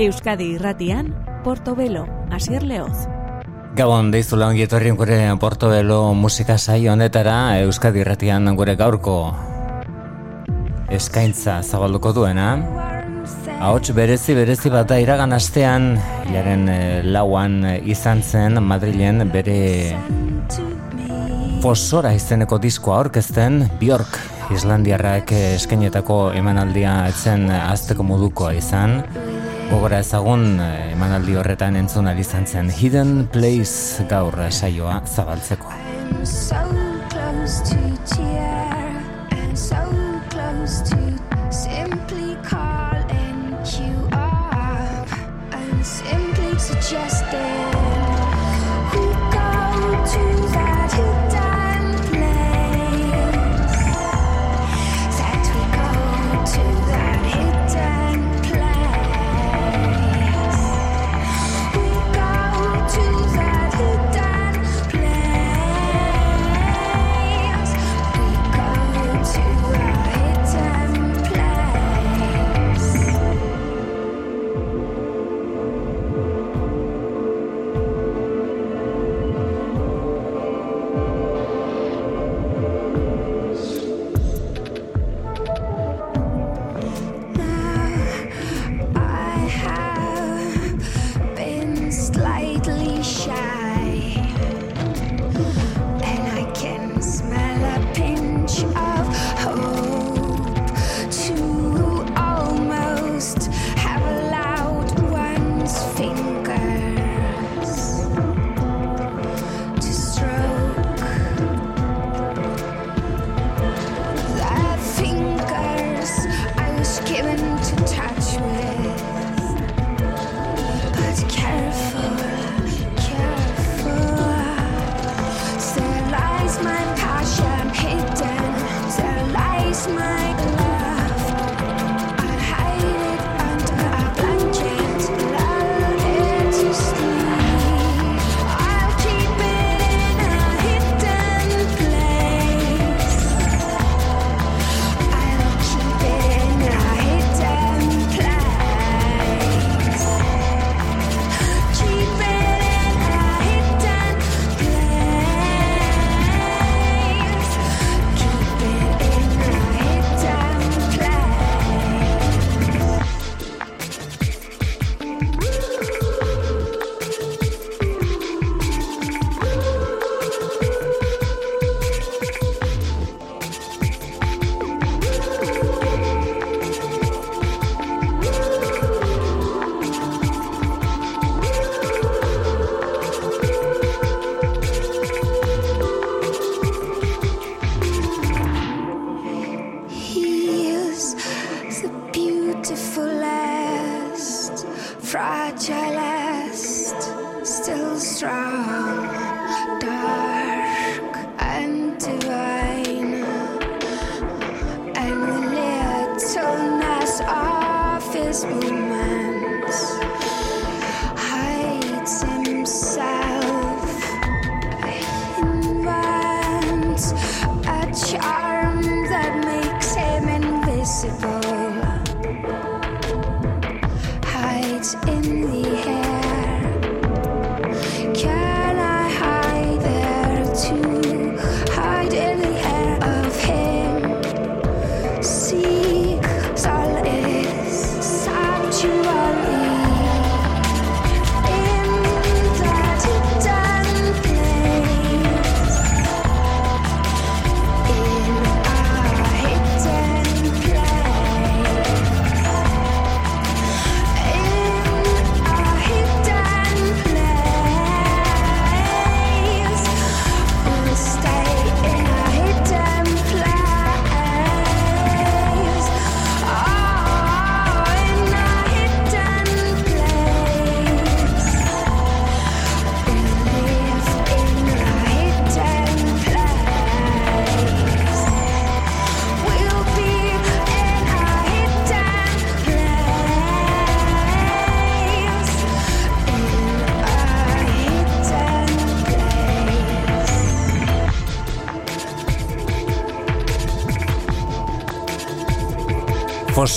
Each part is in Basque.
Euskadi irratian, Portobelo, Asier Leoz. Gabon, deizu lan gietorrien gure Portobelo musika saio honetara Euskadi irratian gure gaurko eskaintza zabalduko duena. Ahots berezi berezi bat da iragan astean, jaren eh, lauan eh, izan zen Madrilen bere fosora izeneko diskoa aurkezten Bjork Islandiarrak eskainetako emanaldia etzen azteko modukoa izan. Gogora ezagun emanaldi horretan entzun izan zen Hidden Place gaur saioa zabaltzeko. beautiful fragilest, still strong, dark and divine. And the little of his woman.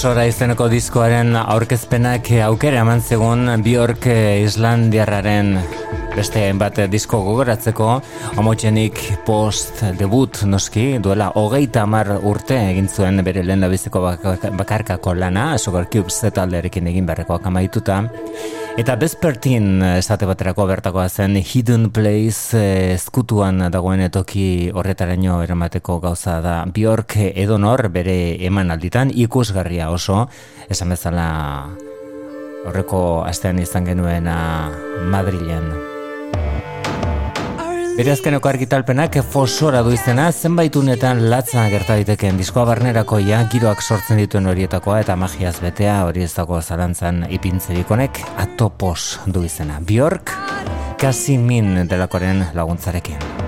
Fosora izeneko diskoaren aurkezpenak aukera eman zegoen Bjork Islandiarraren beste bat disko gogoratzeko. Homotxenik post debut noski duela hogeita hamar urte egin zuen bere lehen biziko bakarkako lana Sugar Cubes taldearekin egin beharrekoak amaituta Eta bezpertin esate baterako bertakoa zen Hidden Place eskutuan dagoen etoki horretaraino eramateko gauza da Bjork edonor bere eman alditan ikusgarria oso esan bezala horreko astean izan genuen Madrilen. Bere azkeneko argitalpenak fosora du izena, zenbait unetan latza gerta ditekeen diskoa barnerako ja, giroak sortzen dituen horietakoa eta magiaz betea hori ez dago zalantzan ipintzerik honek atopos du izena. Bjork, kasi min delakoren laguntzarekin.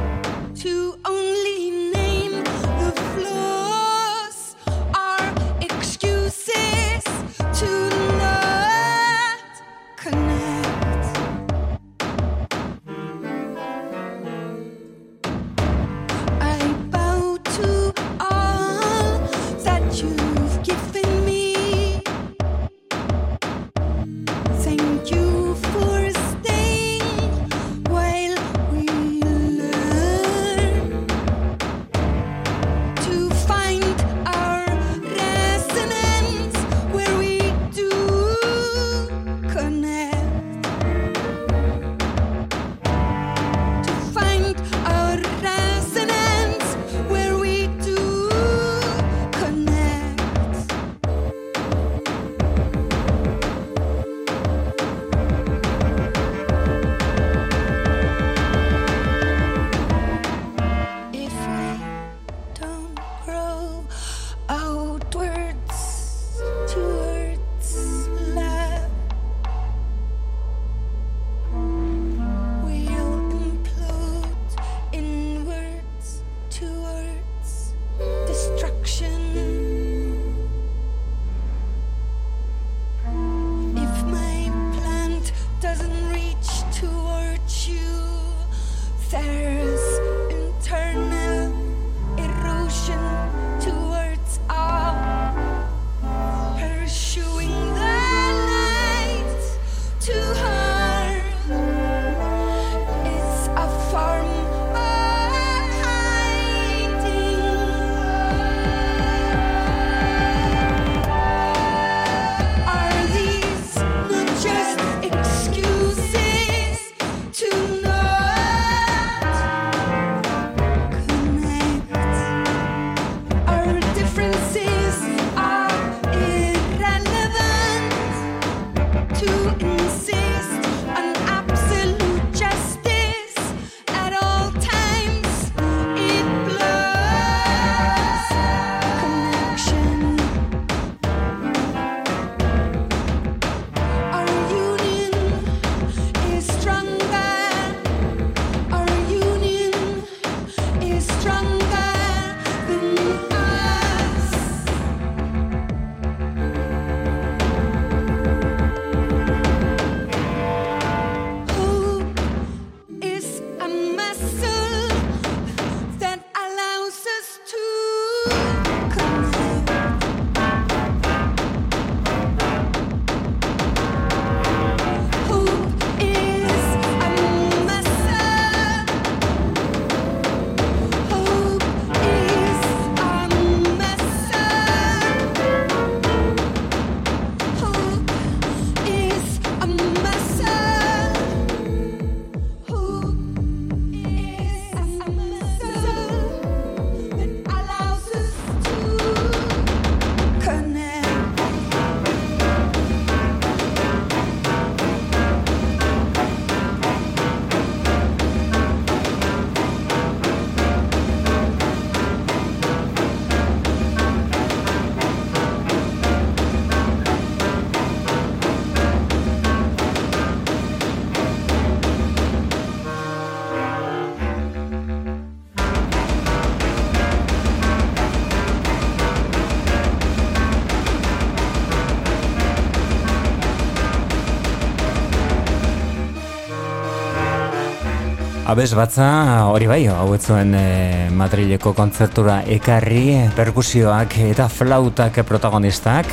Abez batza, hori bai, hau etzuen e, Madrileko kontzertura ekarri, perkusioak eta flautak protagonistak.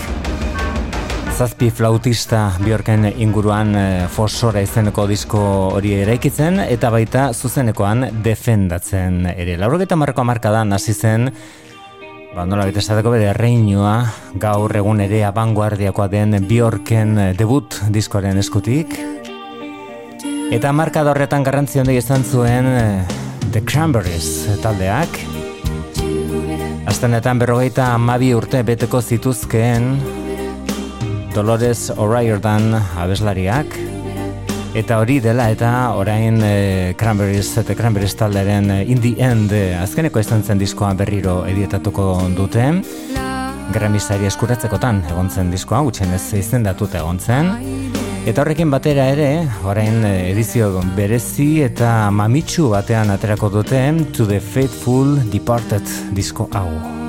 Zazpi flautista biorken inguruan e, fosora izeneko disko hori eraikitzen, eta baita zuzenekoan defendatzen ere. Laurogeta marko amarkadan hasi zen, ba, nola bete esateko bere reinua, gaur egun ere abanguardiakoa den biorken debut diskoaren eskutik. Eta marka horretan garrantzi handi izan zuen eh, The Cranberries taldeak. Aztenetan berrogeita amabi urte beteko zituzkeen Dolores O'Riordan abeslariak. Eta hori dela eta orain e, Cranberries eta Cranberries taldearen eh, In The End azkeneko izan zen diskoa berriro edietatuko dute. Grammy eskuratzekotan egon zen diskoa, gutxen ez izendatuta egon zen. Eta horrekin batera ere, orain eh, edizio berezi eta mamitsu batean aterako dute To the Faithful Departed disko hau.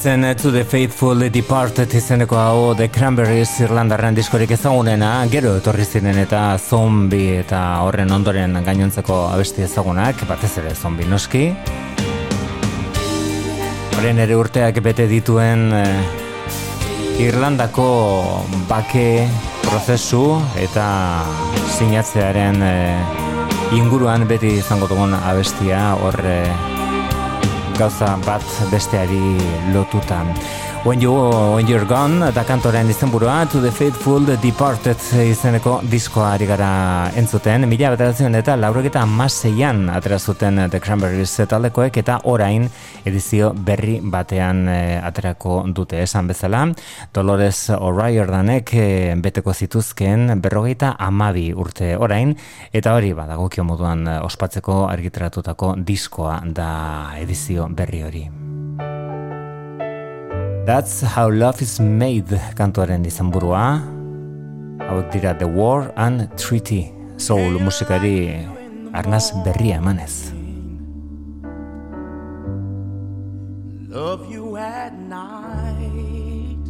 Etzen To The Faithful Departed izeneko hau The Cranberries Irlandarren diskorik ezagunena. Gero etorri ziren eta zombi eta horren ondoren gainontzeko abesti ezagunak. Batez ere zombi noski. Horren ere urteak bete dituen eh, Irlandako bake prozesu eta sinatzearen eh, inguruan beti izango dugun abestia. Horre gauza bat besteari lotutan. When You When You're Gone da kantoren izenburua To the Faithful Departed izeneko diskoa ari gara entzuten. Mila bateratzen eta laurogeta amaseian aterazuten The Cranberries taldekoek eta orain edizio berri batean e, aterako dute. Esan bezala Dolores O'Riordanek e, beteko zituzken berrogeita amabi urte orain eta hori badagokio moduan e, ospatzeko argiteratutako diskoa da edizio berri hori That's how love is made kantuaren izan burua. Hau dira The War and Treaty. Soul musikari arnaz berria emanez. Love you at night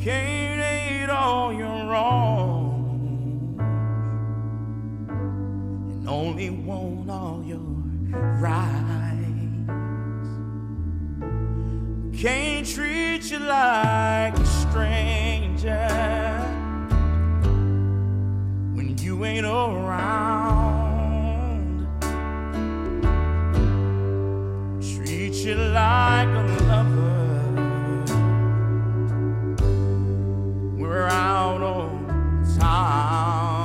Can't hate all your wrongs And only want all your right Can't treat you like a stranger when you ain't around. Treat you like a lover. We're out on time.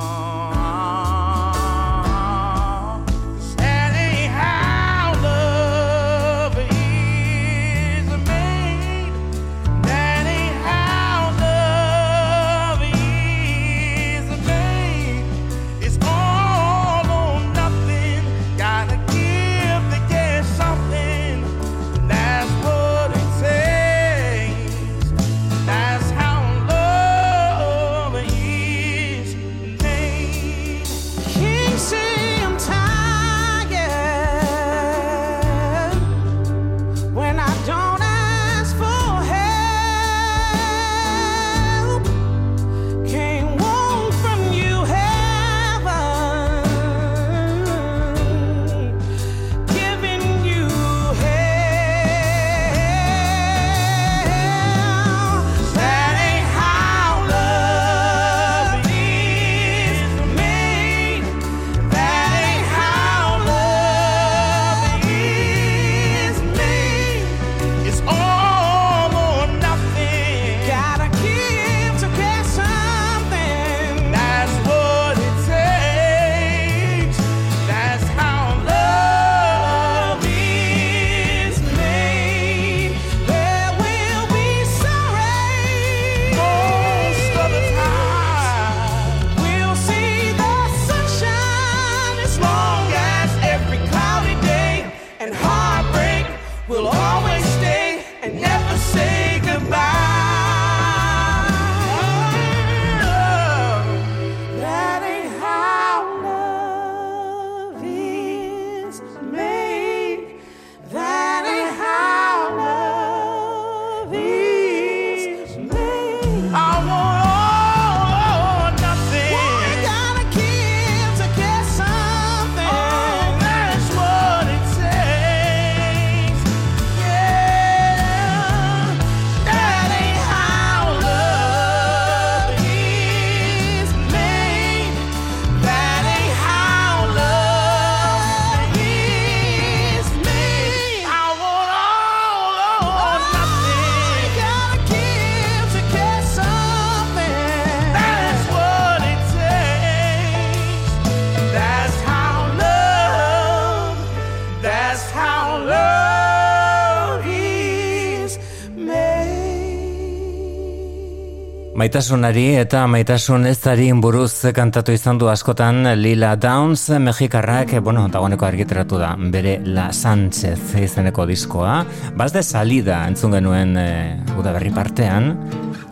Maitasunari eta maitasun ez buruz kantatu izan du askotan Lila Downs, Mexikarrak, bueno, dagoeneko argiteratu da, bere La Sánchez izeneko diskoa. Bazde salida entzun genuen e, uda berri partean,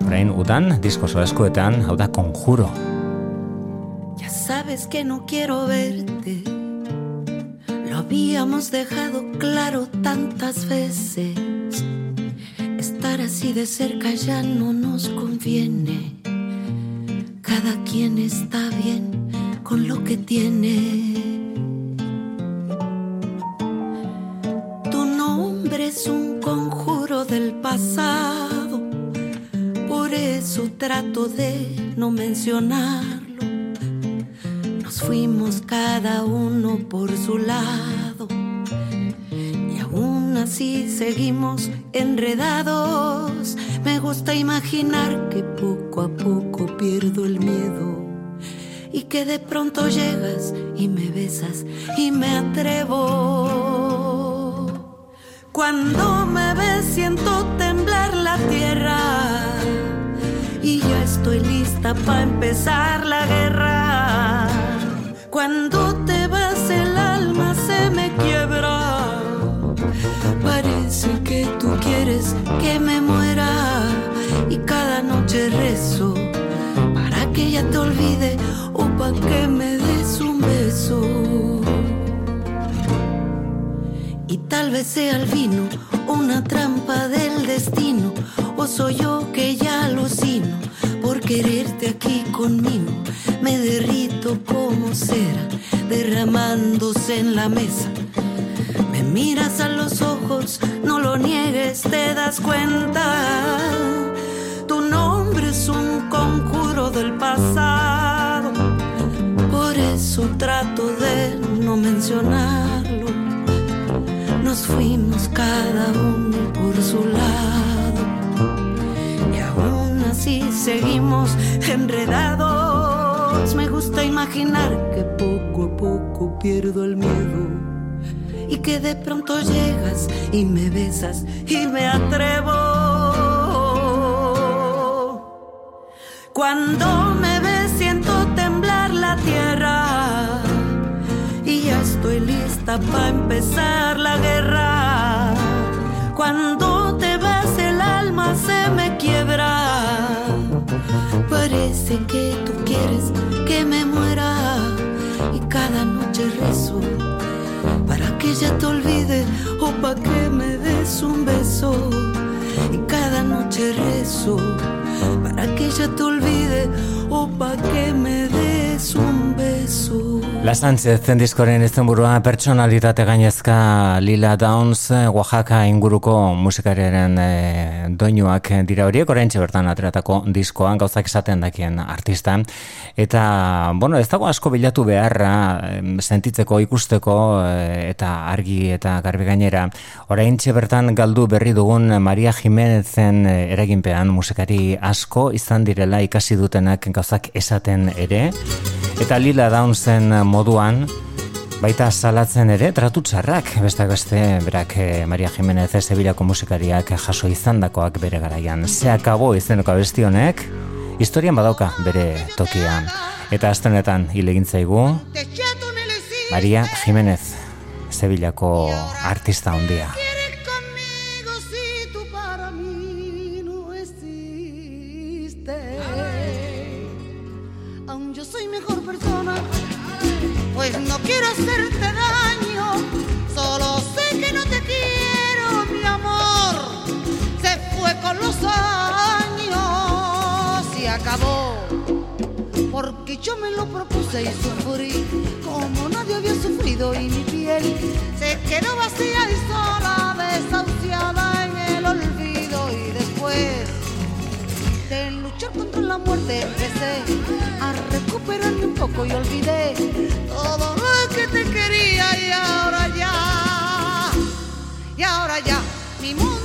orain udan, disko eskuetan, hau da konjuro. Ya sabes que no quiero verte Lo habíamos dejado claro tantas veces Así de cerca ya no nos conviene. Cada quien está bien con lo que tiene. Tu nombre es un conjuro del pasado, por eso trato de no mencionarlo. Nos fuimos cada uno por su lado así seguimos enredados. Me gusta imaginar que poco a poco pierdo el miedo y que de pronto llegas y me besas y me atrevo. Cuando me ves siento temblar la tierra y ya estoy lista para empezar la guerra. Cuando te vas el alma se me quiebra. Parece que tú quieres que me muera y cada noche rezo para que ella te olvide o para que me des un beso. Y tal vez sea el vino una trampa del destino o soy yo que ya alucino por quererte aquí conmigo. Me derrito como cera, derramándose en la mesa. Miras a los ojos, no lo niegues, te das cuenta. Tu nombre es un conjuro del pasado. Por eso trato de no mencionarlo. Nos fuimos cada uno por su lado así seguimos enredados. Me gusta imaginar que poco a poco pierdo el miedo y que de pronto llegas y me besas y me atrevo. Cuando me ves siento temblar la tierra y ya estoy lista para empezar la guerra. Cuando te vas el alma se me quiebra Parece que tú quieres que me muera y cada noche rezo que ella te olvide o para que me des un beso. Y cada noche rezo para que ella te olvide o para que me des un beso. La Sánchez diskoren izten burua pertsonalitate gainezka Lila Downs Oaxaca inguruko musikariaren e, doinuak dira horiek. Orain bertan ateratako diskoan gauzak esaten dakien artista. Eta bueno ez dago asko bilatu beharra sentitzeko ikusteko e, eta argi eta garbi gainera. Orain bertan galdu berri dugun Maria Jimenezen eraginpean musikari asko izan direla ikasi dutenak gauzak esaten ere eta Lila Downsen moduan baita salatzen ere tratutzarrak beste beste berak eh, Maria Jimenez Sevillako musikariak jaso izandakoak bere garaian. Se acabó izeneko abesti honek historian badauka bere tokian. Eta astenetan ilegintzaigu Maria Jimenez Sevillako artista hondia pues no quiero hacerte daño, solo sé que no te quiero, mi amor. Se fue con los años y acabó, porque yo me lo propuse y sufrí como nadie había sufrido y mi piel se quedó vacía y sola, desahuciada en el olvido. Y después de luchar contra la muerte empecé a recuperarme un poco y olvidé todo lo que te quería y ahora ya, y ahora ya, mi mundo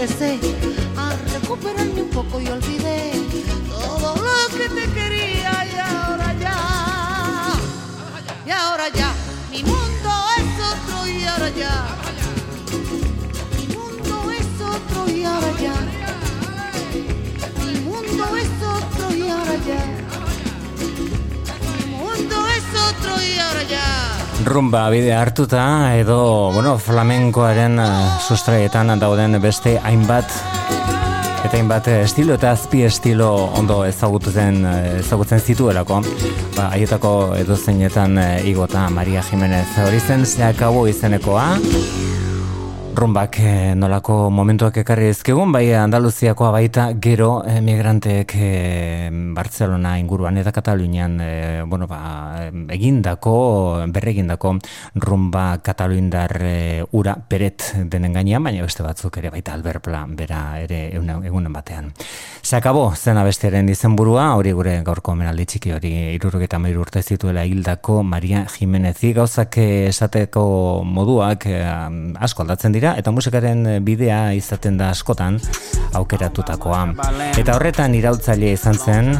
empecé a recuperarme un poco y olvidé todo lo que te quería y ahora ya, y ahora ya, mi mundo es otro y ahora ya, mi mundo es otro y ahora ya, mi mundo es otro y ahora ya, mi mundo es otro y ahora ya. Rumba bide hartuta edo, bueno, flamenkoaren uh, sustraietan dauden beste hainbat eta hainbat estilo eta azpi estilo ondo ezagutzen ezagutzen zituelako. Ba, haietako edo zeinetan igota Maria Jimenez hori zen zeakabo izenekoa rumbak eh, nolako momentuak ekarri ezkegun, bai Andaluziakoa baita gero emigranteek eh, Barcelona inguruan eta Katalunian eh, bueno, ba, egindako, berregindako rumba kataluindar eh, ura peret denen gainean, baina beste batzuk ere baita alberpla bera ere egunen batean. Sakabo zen abestiaren izenburua, hori gure gaurko menaldi txiki hori irurugeta mairu urte zituela hildako Maria Jimenezi gauzak esateko moduak eh, asko aldatzen dira eta musikaren bidea izaten da askotan aukeratutakoa. Eta horretan irautzaile izan zen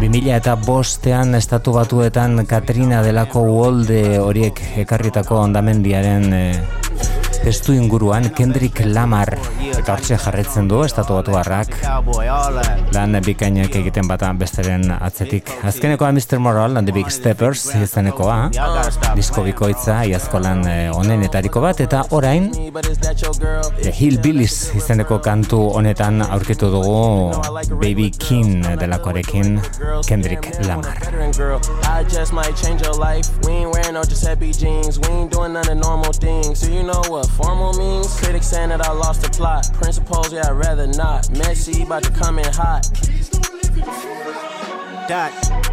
2000 eta bostean estatu batuetan Katrina delako uolde horiek ekarritako ondamendiaren eh, testu inguruan Kendrick Lamar. Eta hortxe jarretzen du estatu batu harrak lan bikainak egiten bata besteren atzetik. Azkenekoa Mr. Moral and the Big Steppers izanekoa disko bikoitza iazko lan eh, onenetariko bat. Eta orain The Hillbillies izeneko kantu honetan aurkitu dugu Baby King delakoarekin Kendrick Lamar. We ain't wearing no Giuseppe jeans. We ain't doing none of normal things. So you know what formal means? Critics saying that I lost the plot. Principles, yeah, I'd rather not. Messy, about to come in hot. Dot,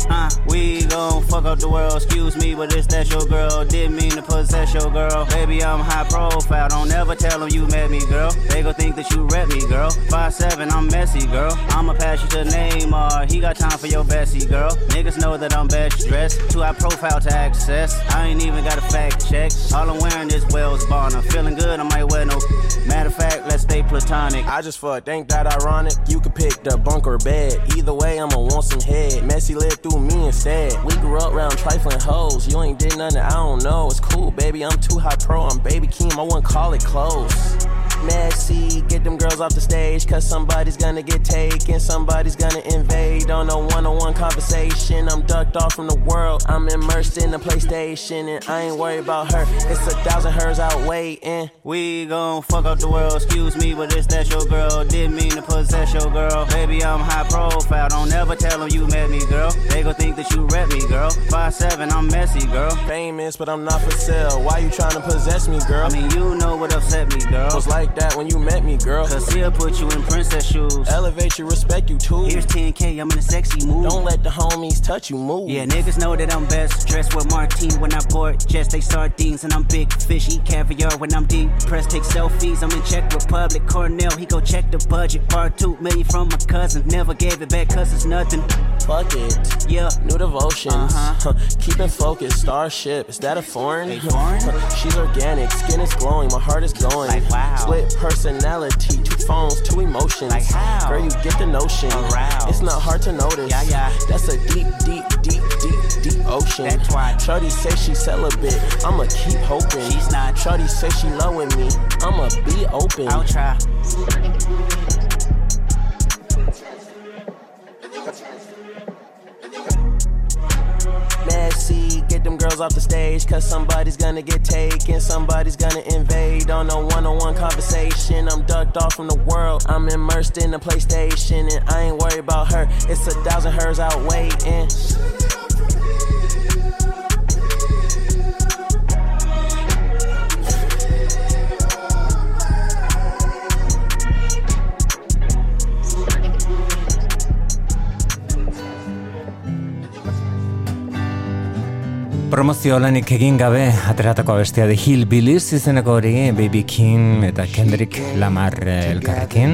uh, we gon' fuck up the world. Excuse me, but it's that your girl. Didn't mean to possess your girl. Baby, I'm high profile. Don't ever tell them you met me, girl. They gon' think that you rep me, girl. Five seven, I'm messy, girl. I'ma pass you to Neymar. He got time for your Bessie, girl. Niggas know that I'm best dressed. Too high profile to access. I ain't even got a fact check. All I'm wearing is Wells Bond. I'm feeling good. I might wear no. Matter of fact, let's stay platonic. I just fuck. Ain't that ironic? You could pick the bunk or bed. Either way, I'ma want some head. Messy lived through me instead. We grew up around trifling hoes. You ain't did nothing, I don't know. It's cool, baby. I'm too high pro. I'm baby Keem. I wouldn't call it close. Messy, get them girls off the stage, cause somebody's gonna get taken, somebody's gonna invade on a one on one conversation. I'm ducked off from the world, I'm immersed in the PlayStation, and I ain't worried about her. It's a thousand hers out waiting. We gon' fuck up the world, excuse me, but it's that your girl. Didn't mean to possess your girl. Baby, I'm high profile, don't ever tell them you met me, girl. They gon' think that you rep me, girl. Five seven, I'm messy, girl. Famous, but I'm not for sale. Why you trying to possess me, girl? I mean, you know what upset me, girl. Was like that when you met me, girl. Cause he'll put you in princess shoes. Elevate you, respect you too. Here's 10K, I'm in a sexy mood. Don't let the homies touch you, move. Yeah, niggas know that I'm best. Dressed with Martine when I board jets, they sardines. And I'm big fish, eat caviar when I'm deep. Press take selfies, I'm in Czech Republic. Cornell, he go check the budget. Part 2 million from my cousin. Never gave it back cause it's nothing. Fuck it. Yeah. New devotions. Uh-huh. Keep it focused. Starship. Is that a foreign? A foreign? She's organic. Skin is glowing. My heart is going. Like, wow. Split personality. Two phones, two emotions. Like how? Girl, you get the notion. Aroused. It's not hard to notice. Yeah, yeah. That's a deep, deep, deep, deep, deep ocean. That's why. Shorty say she celibate. I'ma keep hoping. She's not. Shorty say she loving me. I'ma be open. I'll try. Get them girls off the stage, cause somebody's gonna get taken, somebody's gonna invade on a one on one conversation. I'm ducked off from the world, I'm immersed in the PlayStation, and I ain't worried about her. It's a thousand hers out waiting. Promozio lanik egin gabe ateratako bestia de Hillbillies izeneko hori Baby King eta Kendrick Lamar eh, elkarrekin.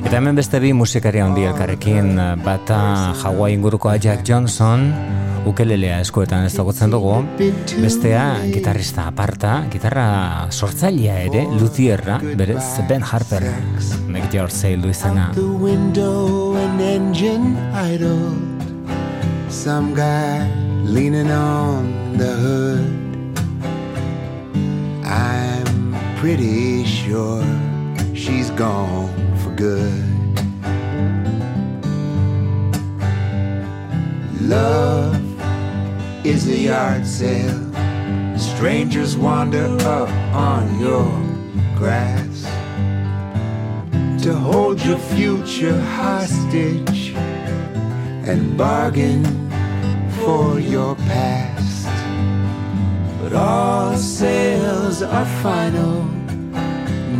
Eta hemen beste bi musikaria handi elkarrekin bata Hawaii inguruko Jack Johnson ukelelea eskuetan ez dagotzen dugu. Bestea gitarrista aparta gitarra sortzailea ere Luthierra berez Ben Harper Make Your Sail du izena. Some guy leaning on the hood. I'm pretty sure she's gone for good. Love is a yard sale. Strangers wander up on your grass to hold your future hostage and bargain for your past. But all sales are final,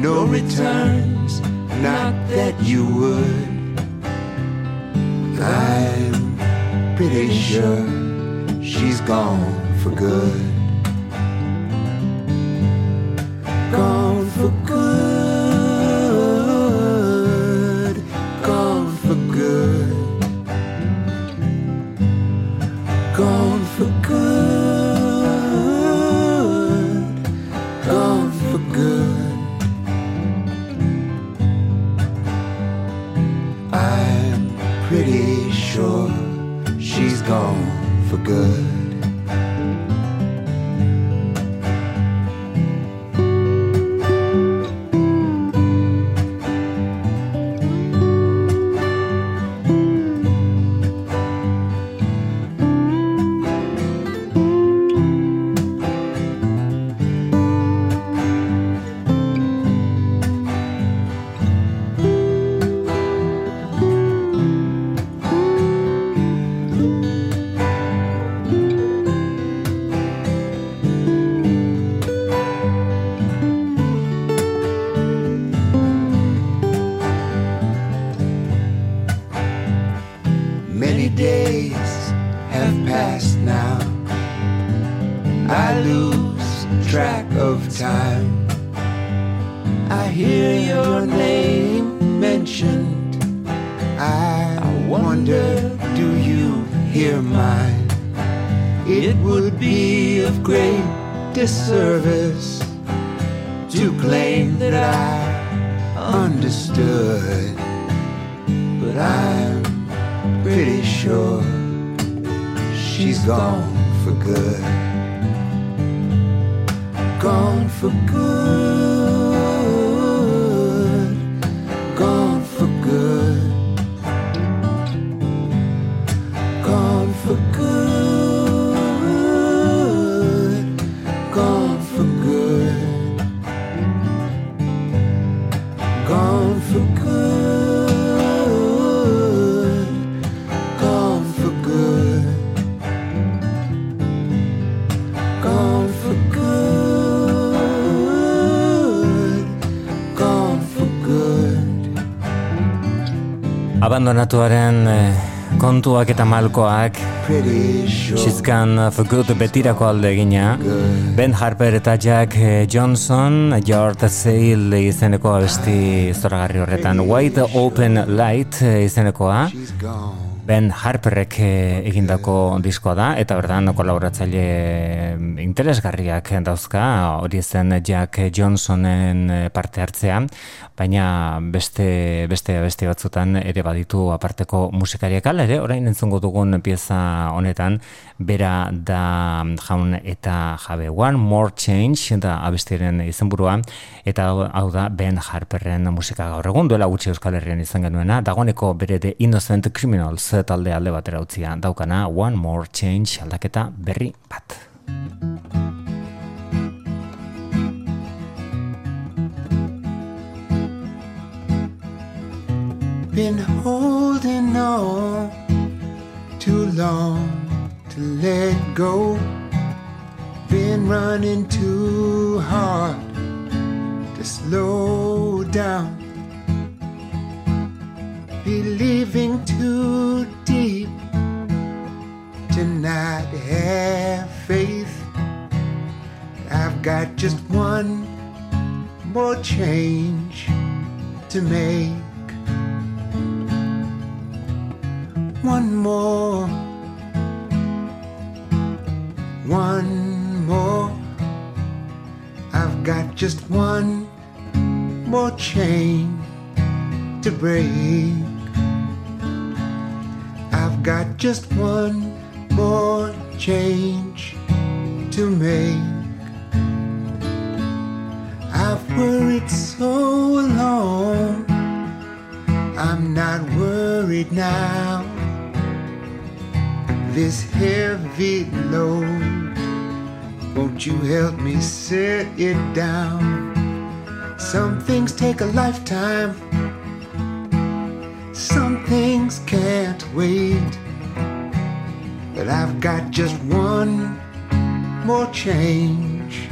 no returns, not that you would. I'm pretty sure she's gone for good. Gone for good. Abandonatuaren eh, kontuak eta malkoak. She's for good betirako alde egina. Ben Harper eta Jack eh, Johnson George Sale izeneko abesti zoragarri horretan. White Open Light eh, izenekoa. Ben Harperrek eh, egindako diskoa da eta berdan kolaboratzaile eh, interesgarriak dauzka. Hori zen Jack Johnsonen eh, parte hartzea baina beste beste beste batzutan ere baditu aparteko musikariak. Ala ere orain entzungo dugun pieza honetan bera da jaun eta jabe One More Change da abestiren izenburua eta hau- da Ben Harperren musika gaur egun. Duela gutxi Euskal Herrian izan genuena dagoeneko bere de Innocent Criminals talde alde batera utzia daukana One More Change aldaketa berri bat. Been holding on too long to let go. Been running too hard to slow down. Believing too deep to not have faith. I've got just one more change to make. One more, one more. I've got just one more chain to break. Got just one more change to make. I've worried so long. I'm not worried now. this heavy load. Won't you help me set it down? Some things take a lifetime, some things can't wait. But I've got just one more change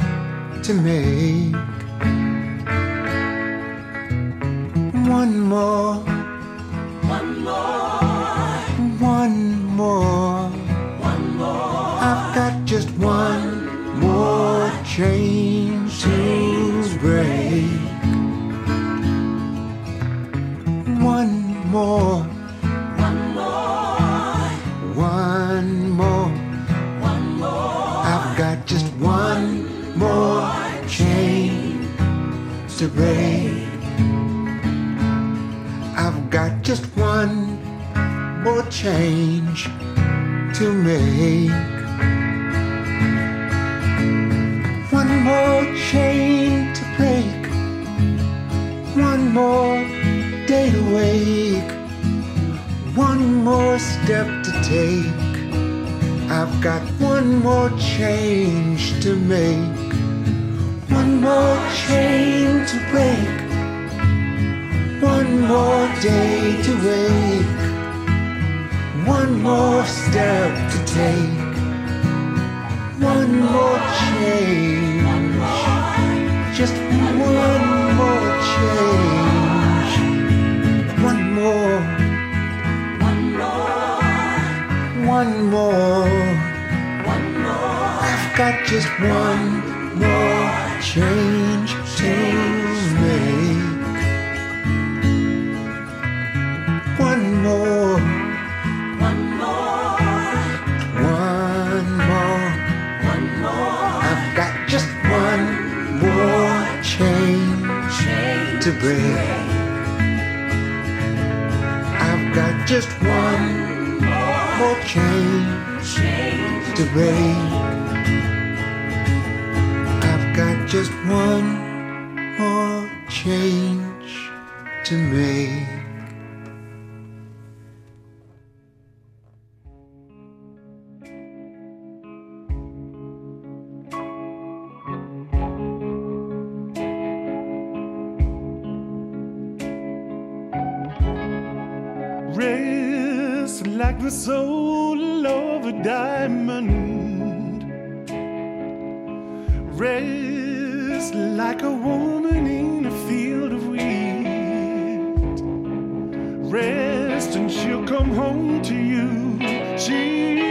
to make. One more. One more. One more. One more. I've got just one more change more. One more. One more. One more. I've got just one more chain to break. I've got just one more change to make. One more chain to break. One more day to wake. One more step to take. I've got one more change to make. One more chain to break. One more day to wake. One more step to take. One more change. More. One more. I've got just one more change to make. One more. One more. One more. One more. I've got just one more change to break. I've got just one more change to break. I've got just one more change to make. Rest a diamond. Rest like a woman in a field of wheat. Rest and she'll come home to you. She'll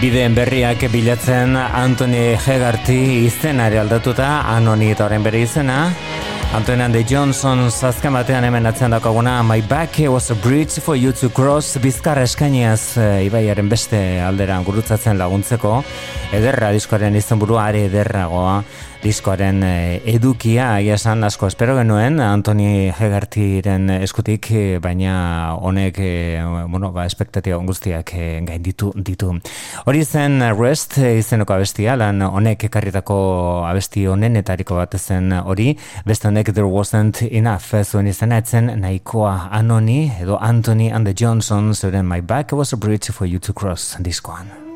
Bideen berriak bilatzen Anthony Hegarty izenari aldatuta, anoni eta horren bere izena. Anthony and Johnson zazken batean hemen atzen dakaguna My back was a bridge for you to cross. Bizkarra eskainiaz e, Ibaiaren beste alderan gurutzatzen laguntzeko. Ederra diskoaren izenburua are ederragoa diskoaren e, edukia aia esan asko espero genuen Anthony Hegartyren eskutik e, baina honek e, bueno, ba, espektatia guztiak e, gain ditu. Hori zen Rest izeneko abestia, lan honek ekarritako abesti honenetariko bat zen hori, beste honek There Wasn't Enough zuen izena etzen nahikoa Anoni edo Anthony and the Johnson zeuren My Back Was a Bridge for You to Cross diskoan.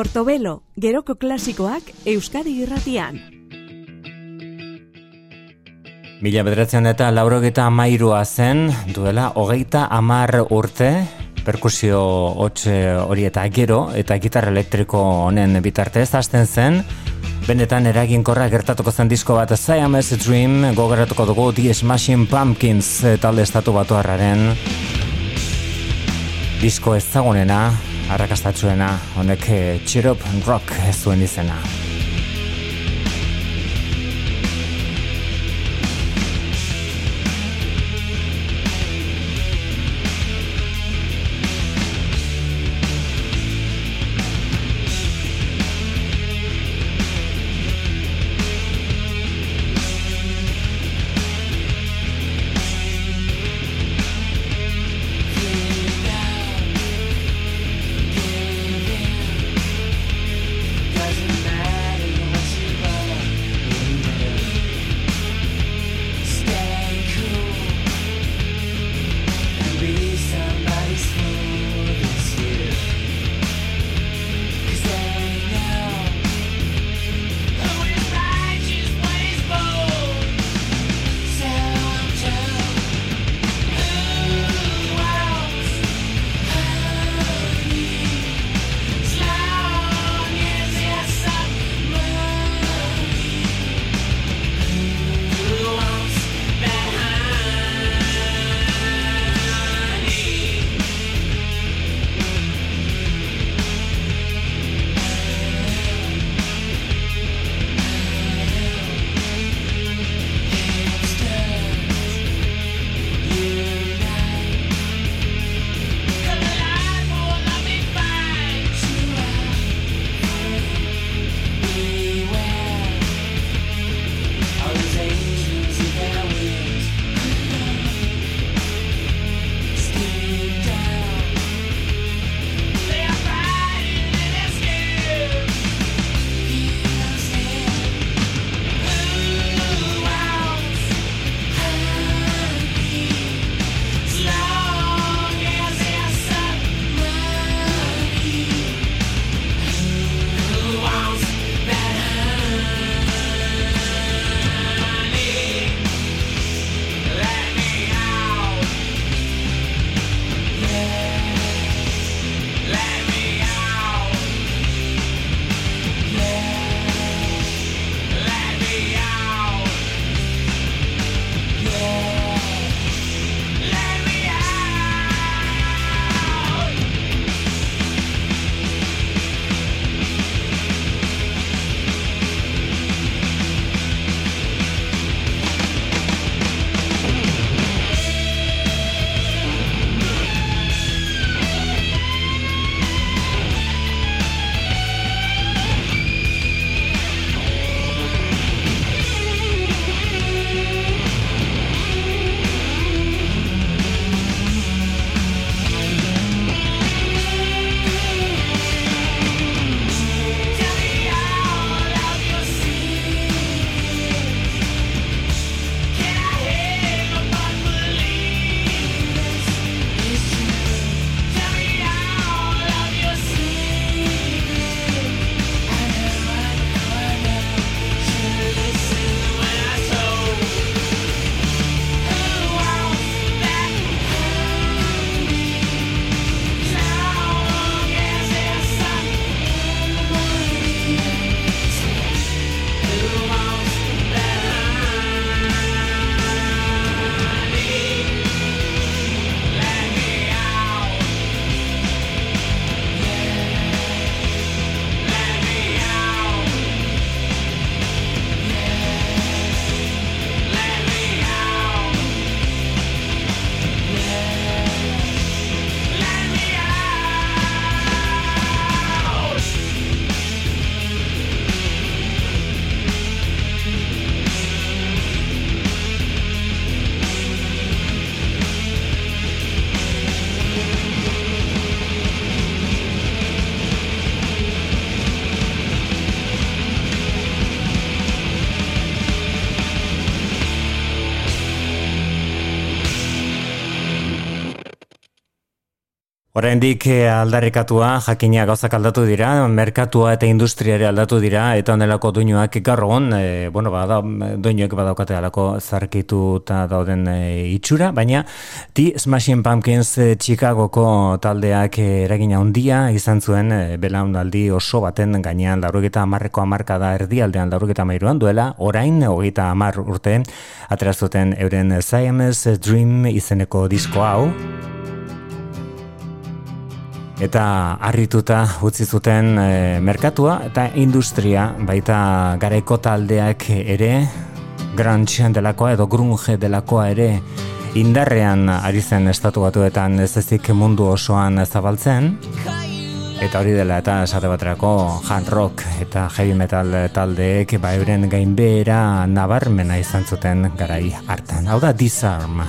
Portobelo, geroko klasikoak Euskadi irratian. Mila bederatzen eta laurogeta amairua zen, duela, hogeita amar urte, perkusio hotxe hori eta gero, eta gitarra elektriko honen bitartez, hasten zen, benetan eraginkorra gertatuko zen disko bat Siamese Dream, gogaratuko dugu The Smashing Pumpkins talde estatu batu harraren, disko ezagunena, arrakastatzuena honek txirop eh, rock zuen izena. Oraindik eh, aldarrikatua, jakina gauzak aldatu dira, merkatua eta industriare aldatu dira, eta onelako duinuak gaur egon, e, bueno, bada, duinuek badaukate alako zarkitu dauden e, itxura, baina ti Smashing Pumpkins e, Chicagoko taldeak eragina handia izan zuen e, belaunaldi oso baten gainean laurugeta amarreko amarka da erdialdean laurugeta mairuan duela, orain hogeita amar urte aterazuten euren Siamese Dream izeneko disko hau, eta harrituta utzi zuten e, merkatua eta industria baita garaiko taldeak ere grunge delakoa edo grunge delakoa ere indarrean ari zen estatu batuetan ez ezik mundu osoan zabaltzen. Eta hori dela eta esate baterako hard rock eta heavy metal taldeek ba euren gainbehera nabarmena izan zuten garai hartan. Hau da disarm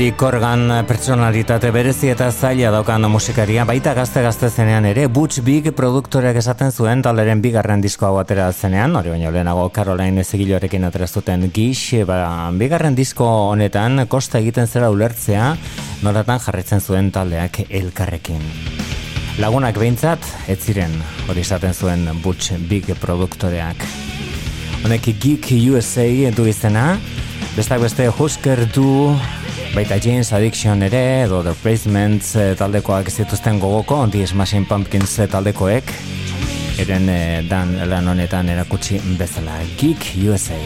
Billy Corgan personalitate berezi eta zaila daukan musikaria, baita gazte-gazte zenean ere, Butch Big produktoreak esaten zuen taleren bigarren disko hau atera zenean, hori baina lehenago Caroline ezegilorekin ateraztuten gix, ba, bigarren disko honetan kosta egiten zera ulertzea, nolatan jarretzen zuen taldeak elkarrekin. Lagunak behintzat, ez ziren, hori esaten zuen Butch Big produktoreak. Honek Geek USA entu izena, bestak beste Husker Du Baita James Addiction ere, edo The Replacements eh, taldekoak zituzten gogoko, onti Smashing Pumpkins eh, taldekoek, eren eh, dan lan honetan erakutsi bezala Geek USA.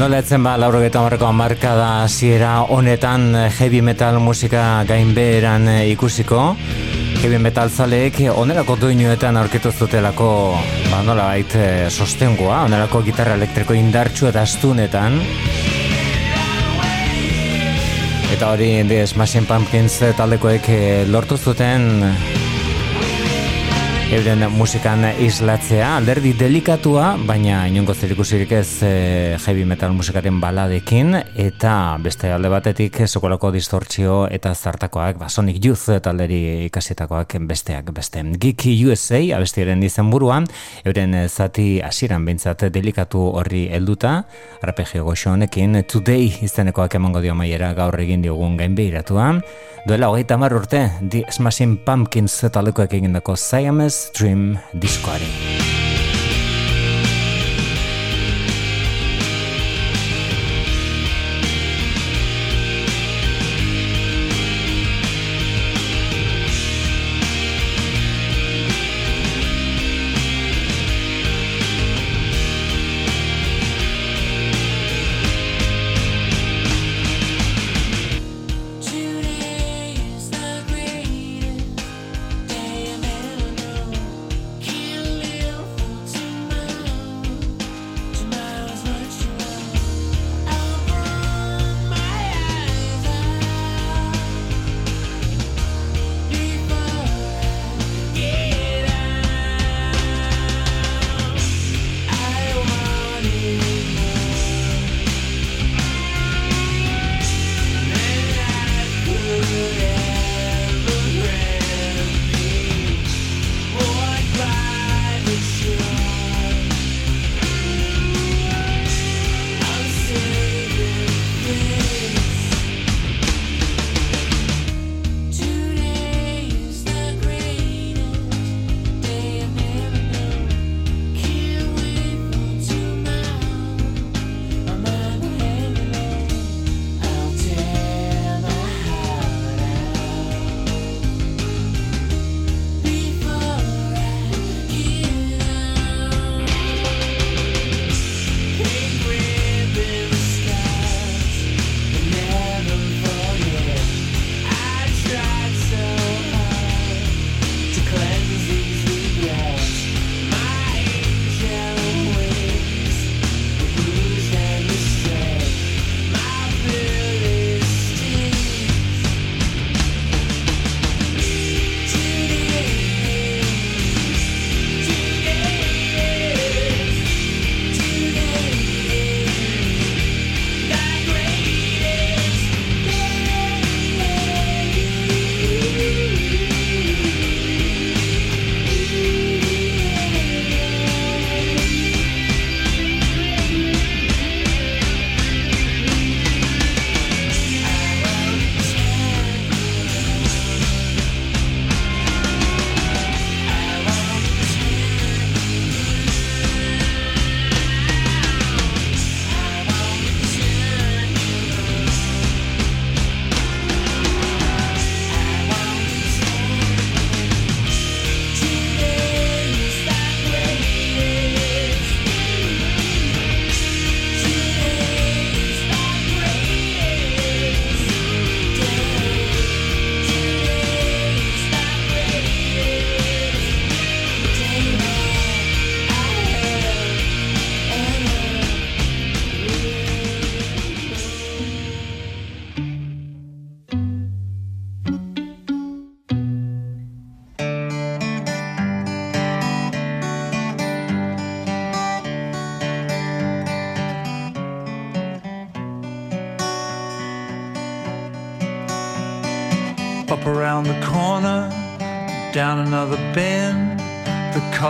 Nola etzen ba, lauro geta marreko amarkada ziera honetan heavy metal musika gainbeheran ikusiko. Heavy metal zaleek onerako doinuetan aurketu zutelako ba, nola bait sostengoa, onerako gitarra elektriko indartsu eta astunetan. Eta hori, The Smashing Pumpkins taldekoek lortu zuten euren musikan islatzea, alderdi delikatua, baina inongo zerikusirik ez e, heavy metal musikaren baladekin, eta beste alde batetik sokolako distortzio eta zartakoak, ba, Sonic Youth talderi ikasietakoak besteak beste. Geeky USA, abestiaren izen buruan, euren zati asiran bintzat delikatu horri helduta, arpegio goxo honekin, Today izenekoak emango dio maiera gaur egin diogun gainbeiratua, duela hogeita mar urte, The Smashing Pumpkins talekoak egindako Siamese Stream Discord.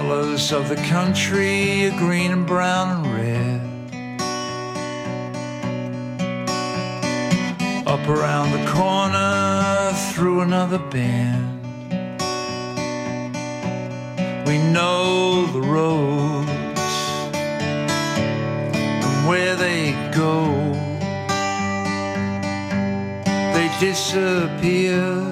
Colors of the country are green and brown and red. Up around the corner, through another bend. We know the roads and where they go. They disappear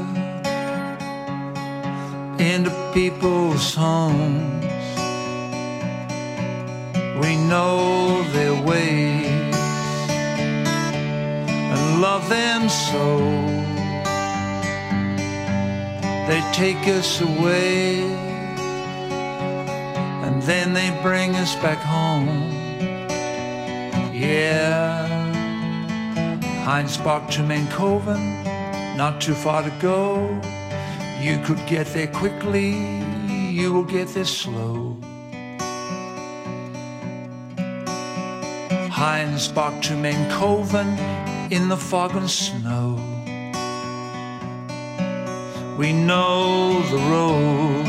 take us away and then they bring us back home. Yeah, Heinz Park to Mankoven, not too far to go. You could get there quickly, you will get there slow. Heinz Park to Mankoven in the fog and snow. We know the roads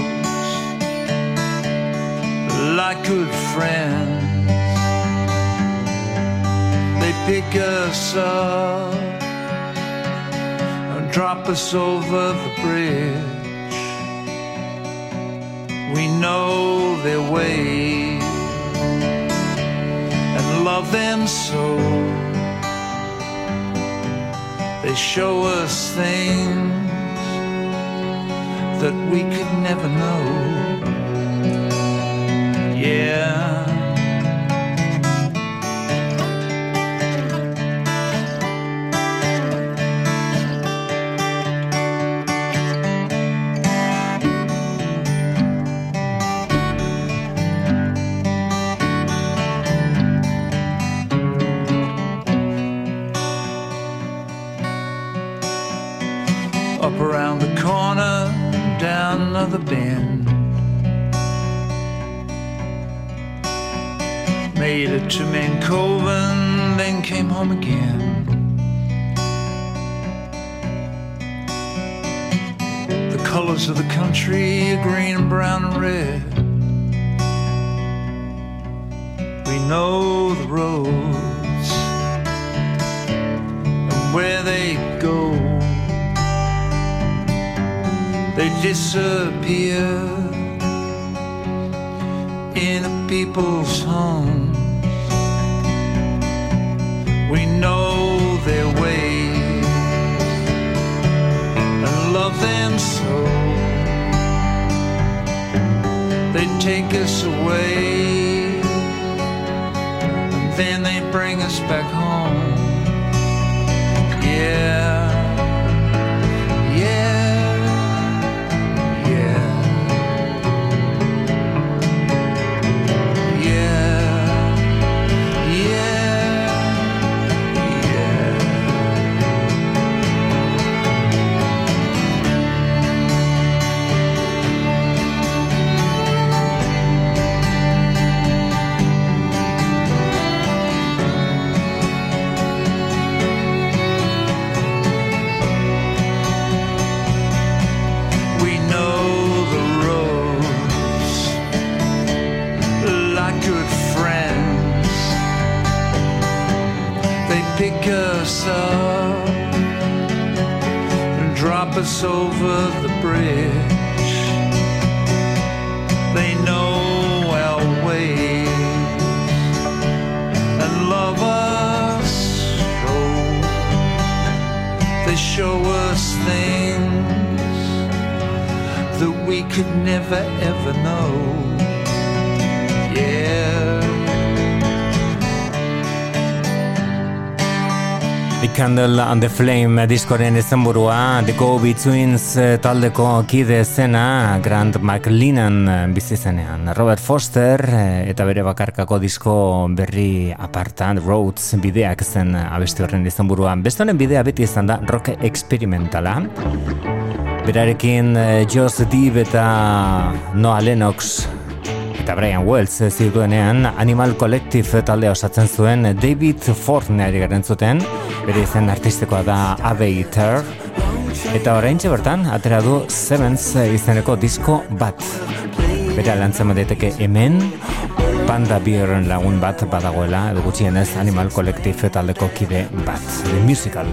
like good friends. They pick us up and drop us over the bridge. We know their ways and love them so. They show us things that we could never know. Yeah. We know the roads and where they go they disappear in the people's homes. Take us away and then they bring us back home. Yeah. Us over the bridge. They know our ways and love us so. They show us things that we could never ever know. Candle and the Flame diskoren izenburua The Go Betweens eh, taldeko kide zena Grant McLennan eh, bizi zenean. Robert Foster eh, eta bere bakarkako disko berri apartan Roads bideak zen abesti horren izenburua. Beste honen bidea beti izan da rock experimentala. Berarekin Joss Deeb eta Noah Lennox eta Brian Wells zituenean Animal Collective taldea osatzen zuen David Fortneri garen zuten, bere izen artistikoa da Abater, eta oraintxe bertan atera du Sevens izeneko disko bat. Bere lantzen daiteke hemen, Panda Beer lagun bat badagoela, edo gutxienez Animal Collective taldeko kide bat. The Musical.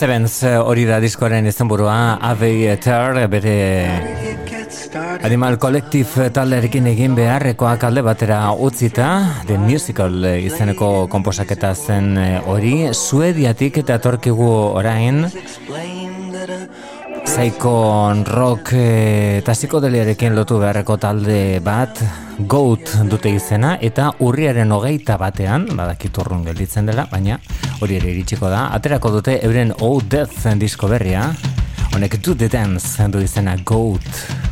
Sevens eh, hori da diskoaren izenburua Ave Eter bere Animal Collective talderekin egin beharrekoak alde batera utzita The Musical izeneko komposaketa zen eh, hori. Suediatik eta torkigu orain Zaikon rock eh, eta psikodeliarekin lotu beharreko talde bat Goat dute izena eta urriaren hogeita batean, badakit urrun gelditzen dela, baina hori ere iritsiko da, aterako dute euren Oh Death disko berria, honek Do The Dance du izena Goat.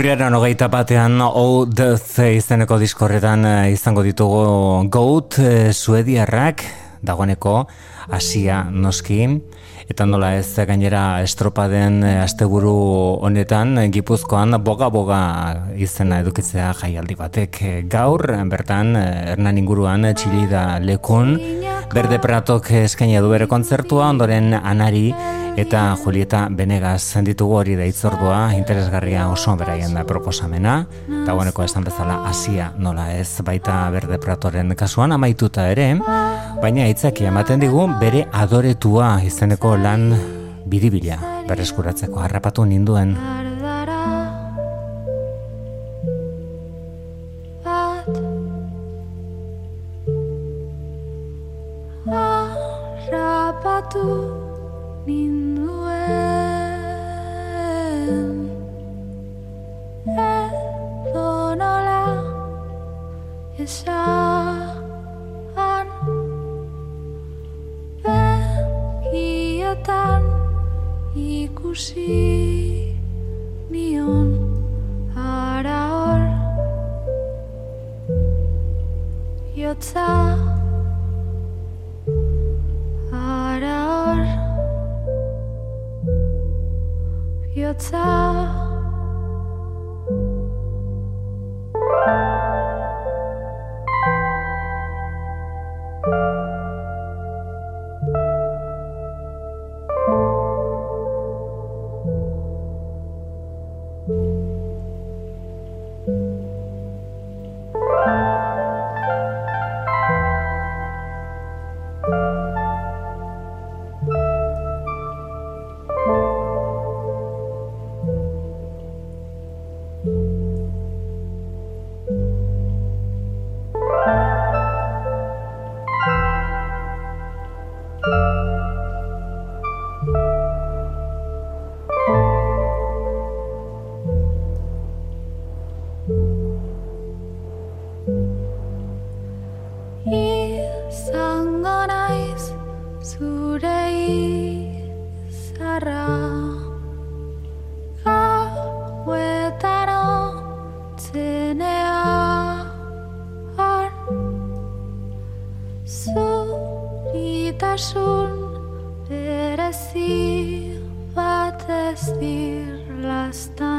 Urriaren hogeita batean O Death izeneko diskorretan eh, izango ditugu Goat eh, Suediarrak dagoeneko Asia noski eta nola ez gainera estropaden eh, asteburu honetan Gipuzkoan boga-boga izena edukitzea jaialdi batek. Gaur bertan Hernan inguruan txilida lekun Berde Pratok eskaini du bere kontzertua ondoren Anari eta Julieta Benegas. Ditugu hori da itzordua, interesgarria oso beraien da proposamena, eta guaneko esan bezala asia nola ez baita berde pratoren kasuan amaituta ere, baina hitzaki ematen digu bere adoretua izeneko lan bidibila bereskuratzeko harrapatu ninduen. Zuritasun berezi bat ez dirlaztan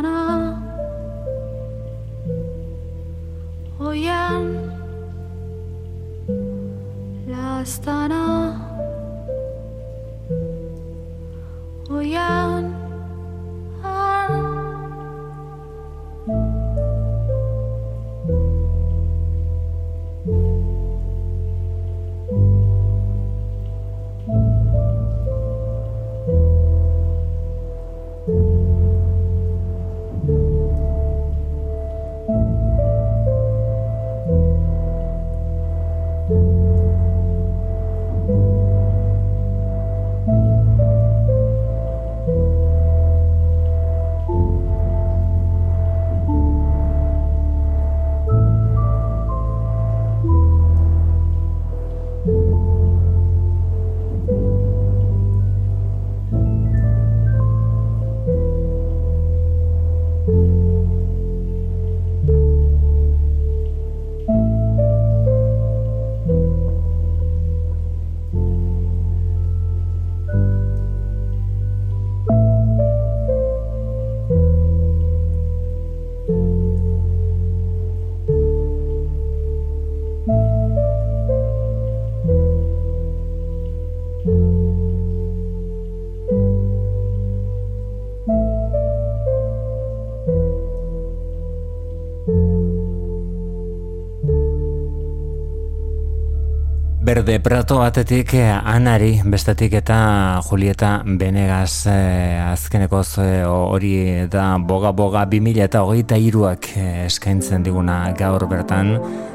Berde Prato batetik eh, Anari, bestetik eta Julieta Benegas eh, azkenekoz eh, hori da boga-boga 2000 eta hogeita iruak eh, eskaintzen diguna gaur bertan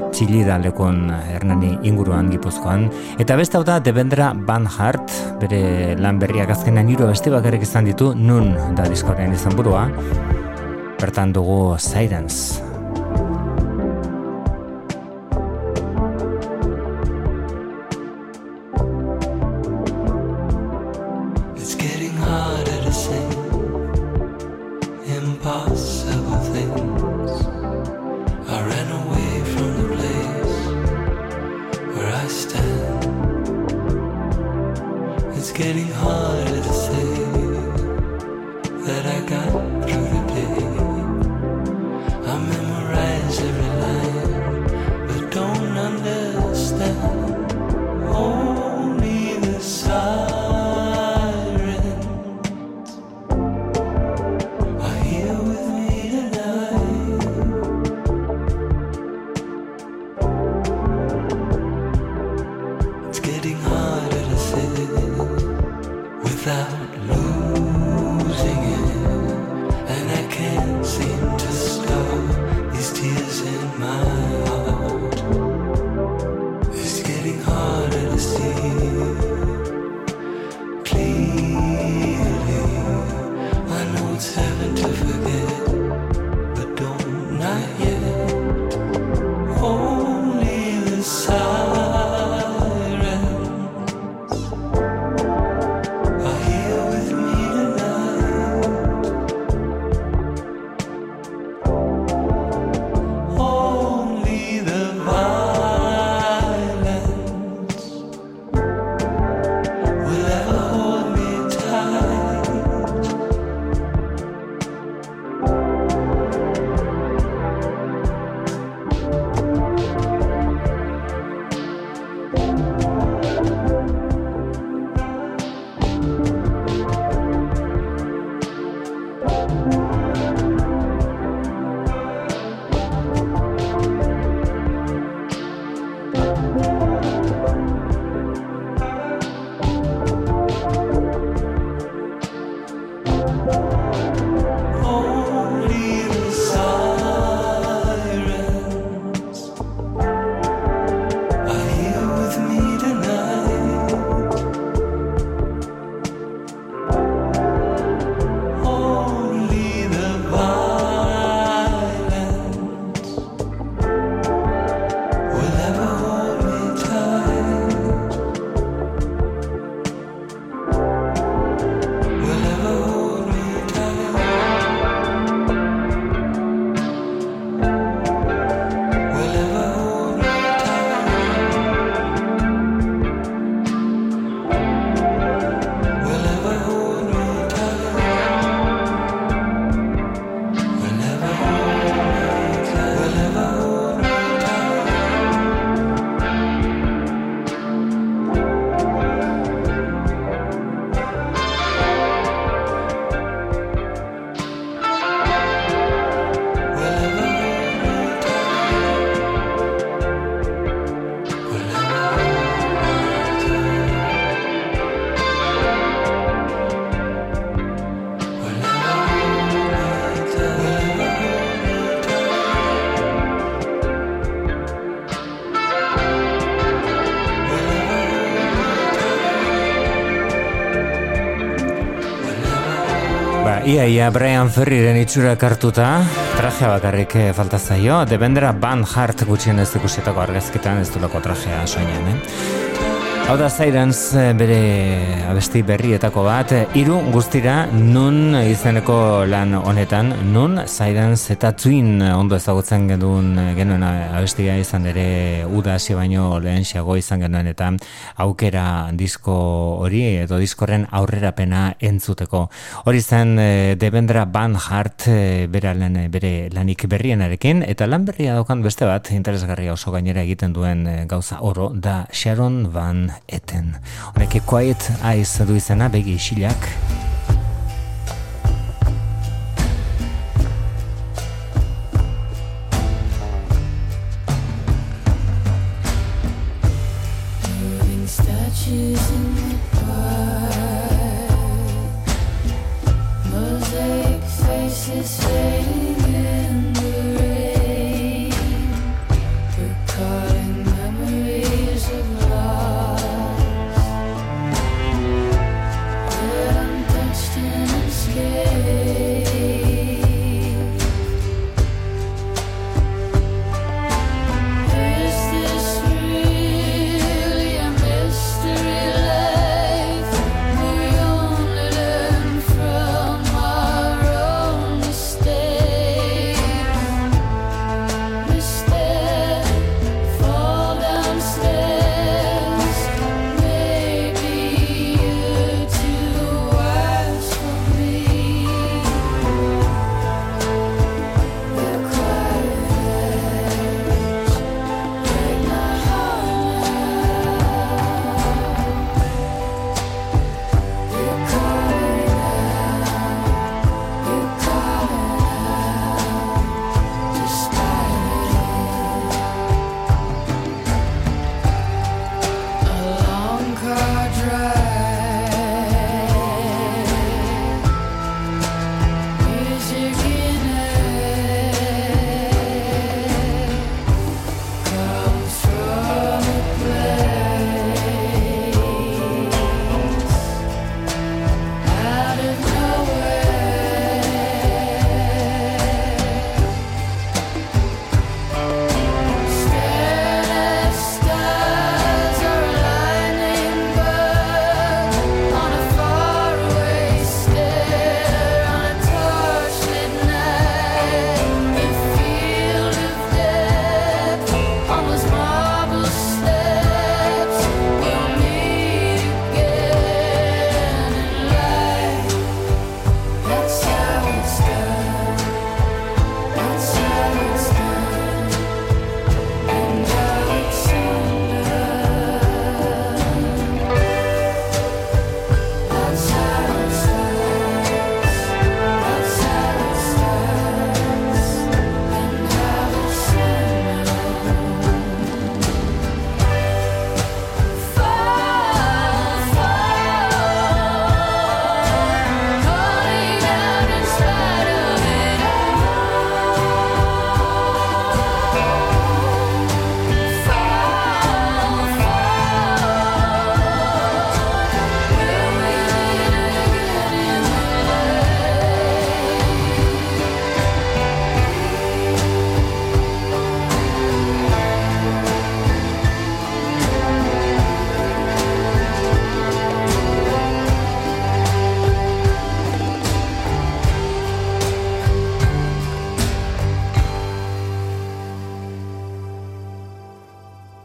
txilida lekon Hernani inguruan gipuzkoan. Eta beste hau da Debendra Van Hart, bere lan berriak azkenan iru beste bakarrik izan ditu, nun da diskorean izan burua. Bertan dugu Sirens. Ia, ia, Brian Ferriren itxura hartuta, trajea bakarrik eh, falta zaio, debendera Van Hart gutxien ez ikusietako argazkitan ez dulako trajea soinean, eh? Hau da Sirens eh, bere abesti berrietako bat, eh, hiru guztira nun izeneko lan honetan, nun Sirens eta Twin ondo ezagutzen genuen genuen abestia izan ere uda hasi baino lehen xago izan genuen eta aukera disko hori edo diskorren aurrerapena entzuteko. Hori zen eh, Devendra Van Hart eh, bere, lan, bere lanik berrienarekin eta lan berria daukan beste bat interesgarria oso gainera egiten duen eh, gauza oro da Sharon Van Etten. Honek Quiet Eyes du izena begi isilak.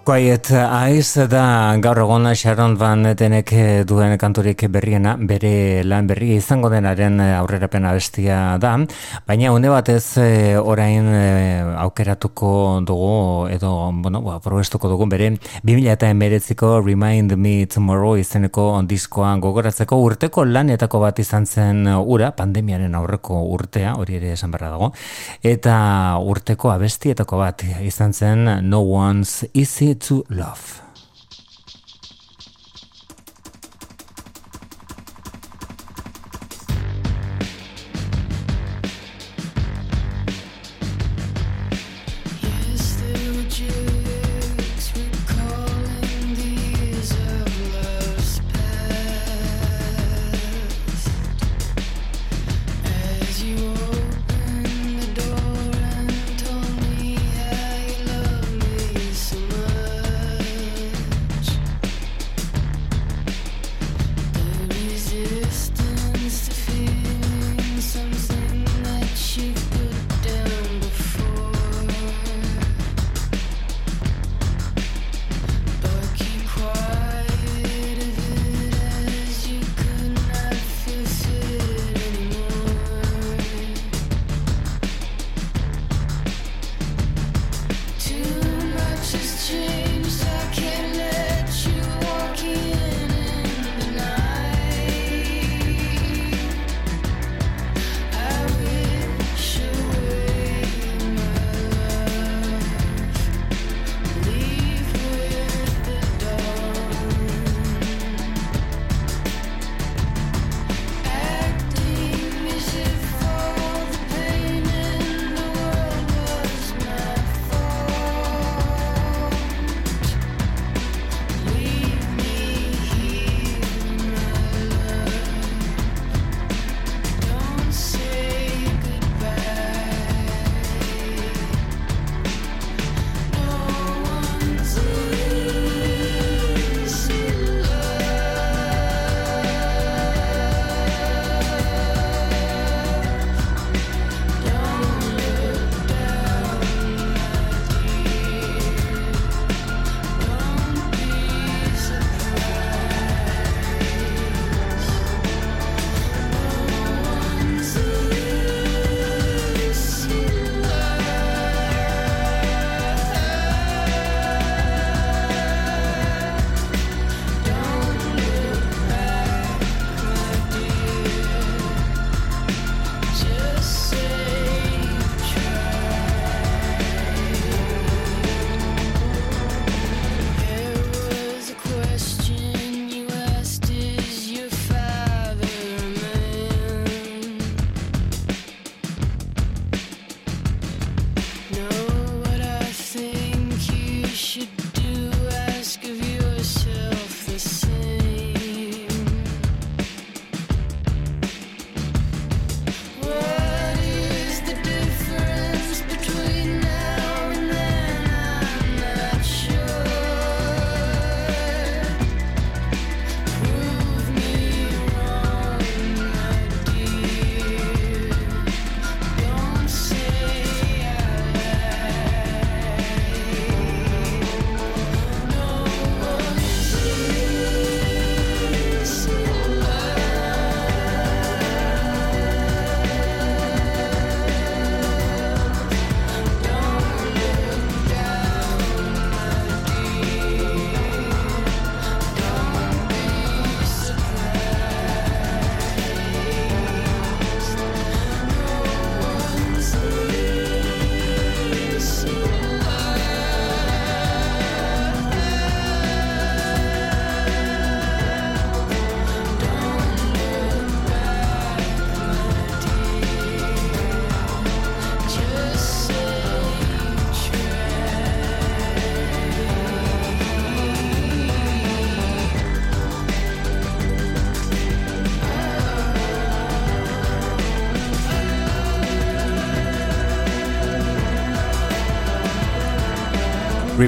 Quiet Eyes da gaur egon Sharon Van Etenek duen kanturik berriena, bere lan berria izango denaren aurrerapen abestia da, baina une batez eh, orain eh, aukeratuko dugu, edo, bueno, ba, probestuko dugu bere 2000 eta emeretziko Remind Me Tomorrow izeneko diskoan gogoratzeko urteko lanetako bat izan zen ura, pandemiaren aurreko urtea, hori ere esan barra dago, eta urteko abestietako bat izan zen No One's Easy Zu Love.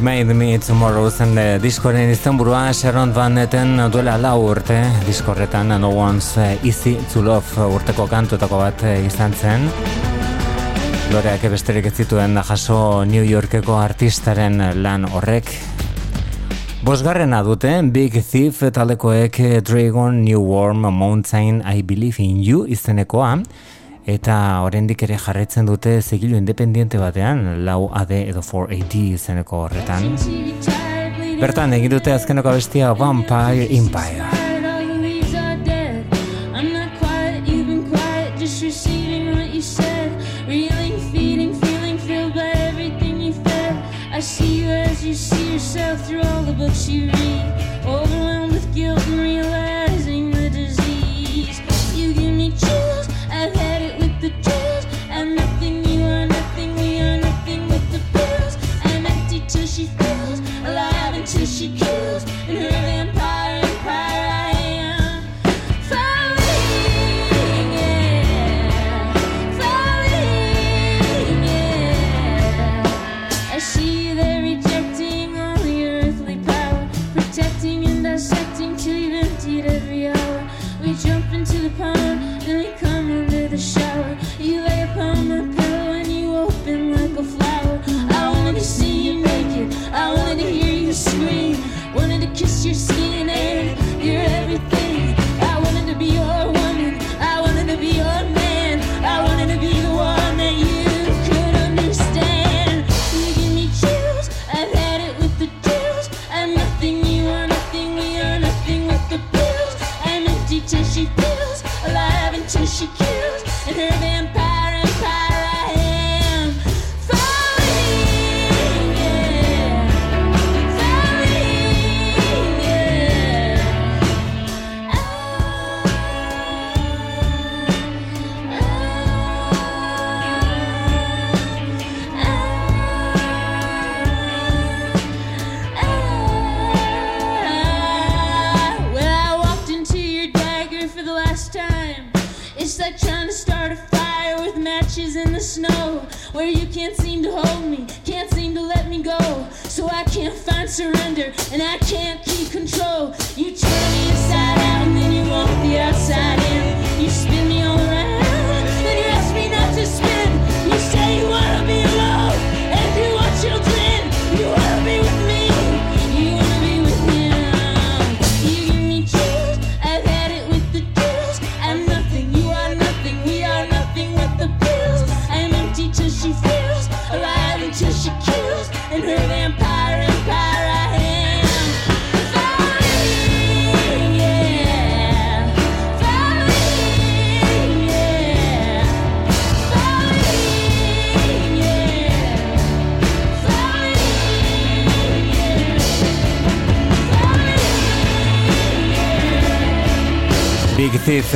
Made Me Tomorrow zen eh, de diskoren izenburua Sharon Van Etten duela lau urte. Diskorretan No One's eh, Easy to Love urteko kantutako bat eh, izan zen. Loreak ebesterik ez zituen jaso New Yorkeko artistaren lan horrek. Bosgarrena dute, Big Thief talekoek Dragon New Warm Mountain I Believe in You izenekoa eta oraindik ere jarretzen dute zigilu independiente batean, lau AD edo 4AD izeneko horretan. Bertan egin dute azkeneko bestia Vampire Empire.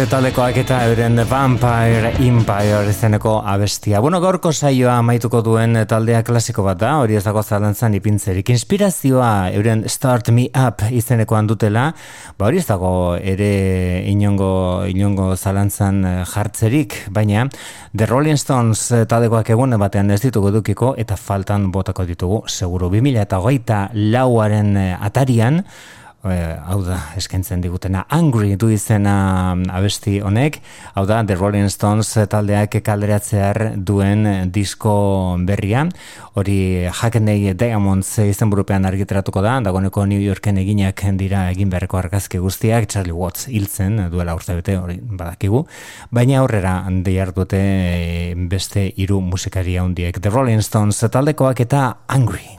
taldekoak eta euren Vampire Empire izeneko abestia. Bueno, gaurko saioa amaituko duen taldea klasiko bat da, hori ez dago zalantzan ipintzerik. Inspirazioa euren Start Me Up izenekoan dutela, ba hori ez dago ere inongo, inongo zalantzan jartzerik, baina The Rolling Stones taldekoak egun batean ez ditugu dukiko eta faltan botako ditugu, seguru. 2000 eta lauaren atarian, Bai, bai, bai, hau da, eskaintzen digutena. Angry du izena um, abesti honek, hau da, The Rolling Stones taldeak kaleratzear duen eh, disko berria. Hori Hackney Diamonds izenburupean argitratuko da, dagoneko New Yorken eginak dira egin beharreko argazki guztiak, Charlie Watts hiltzen duela urtebete hori badakigu. Baina aurrera deiar dute eh, beste hiru musikaria handiek. The Rolling Stones taldekoak eta Angry.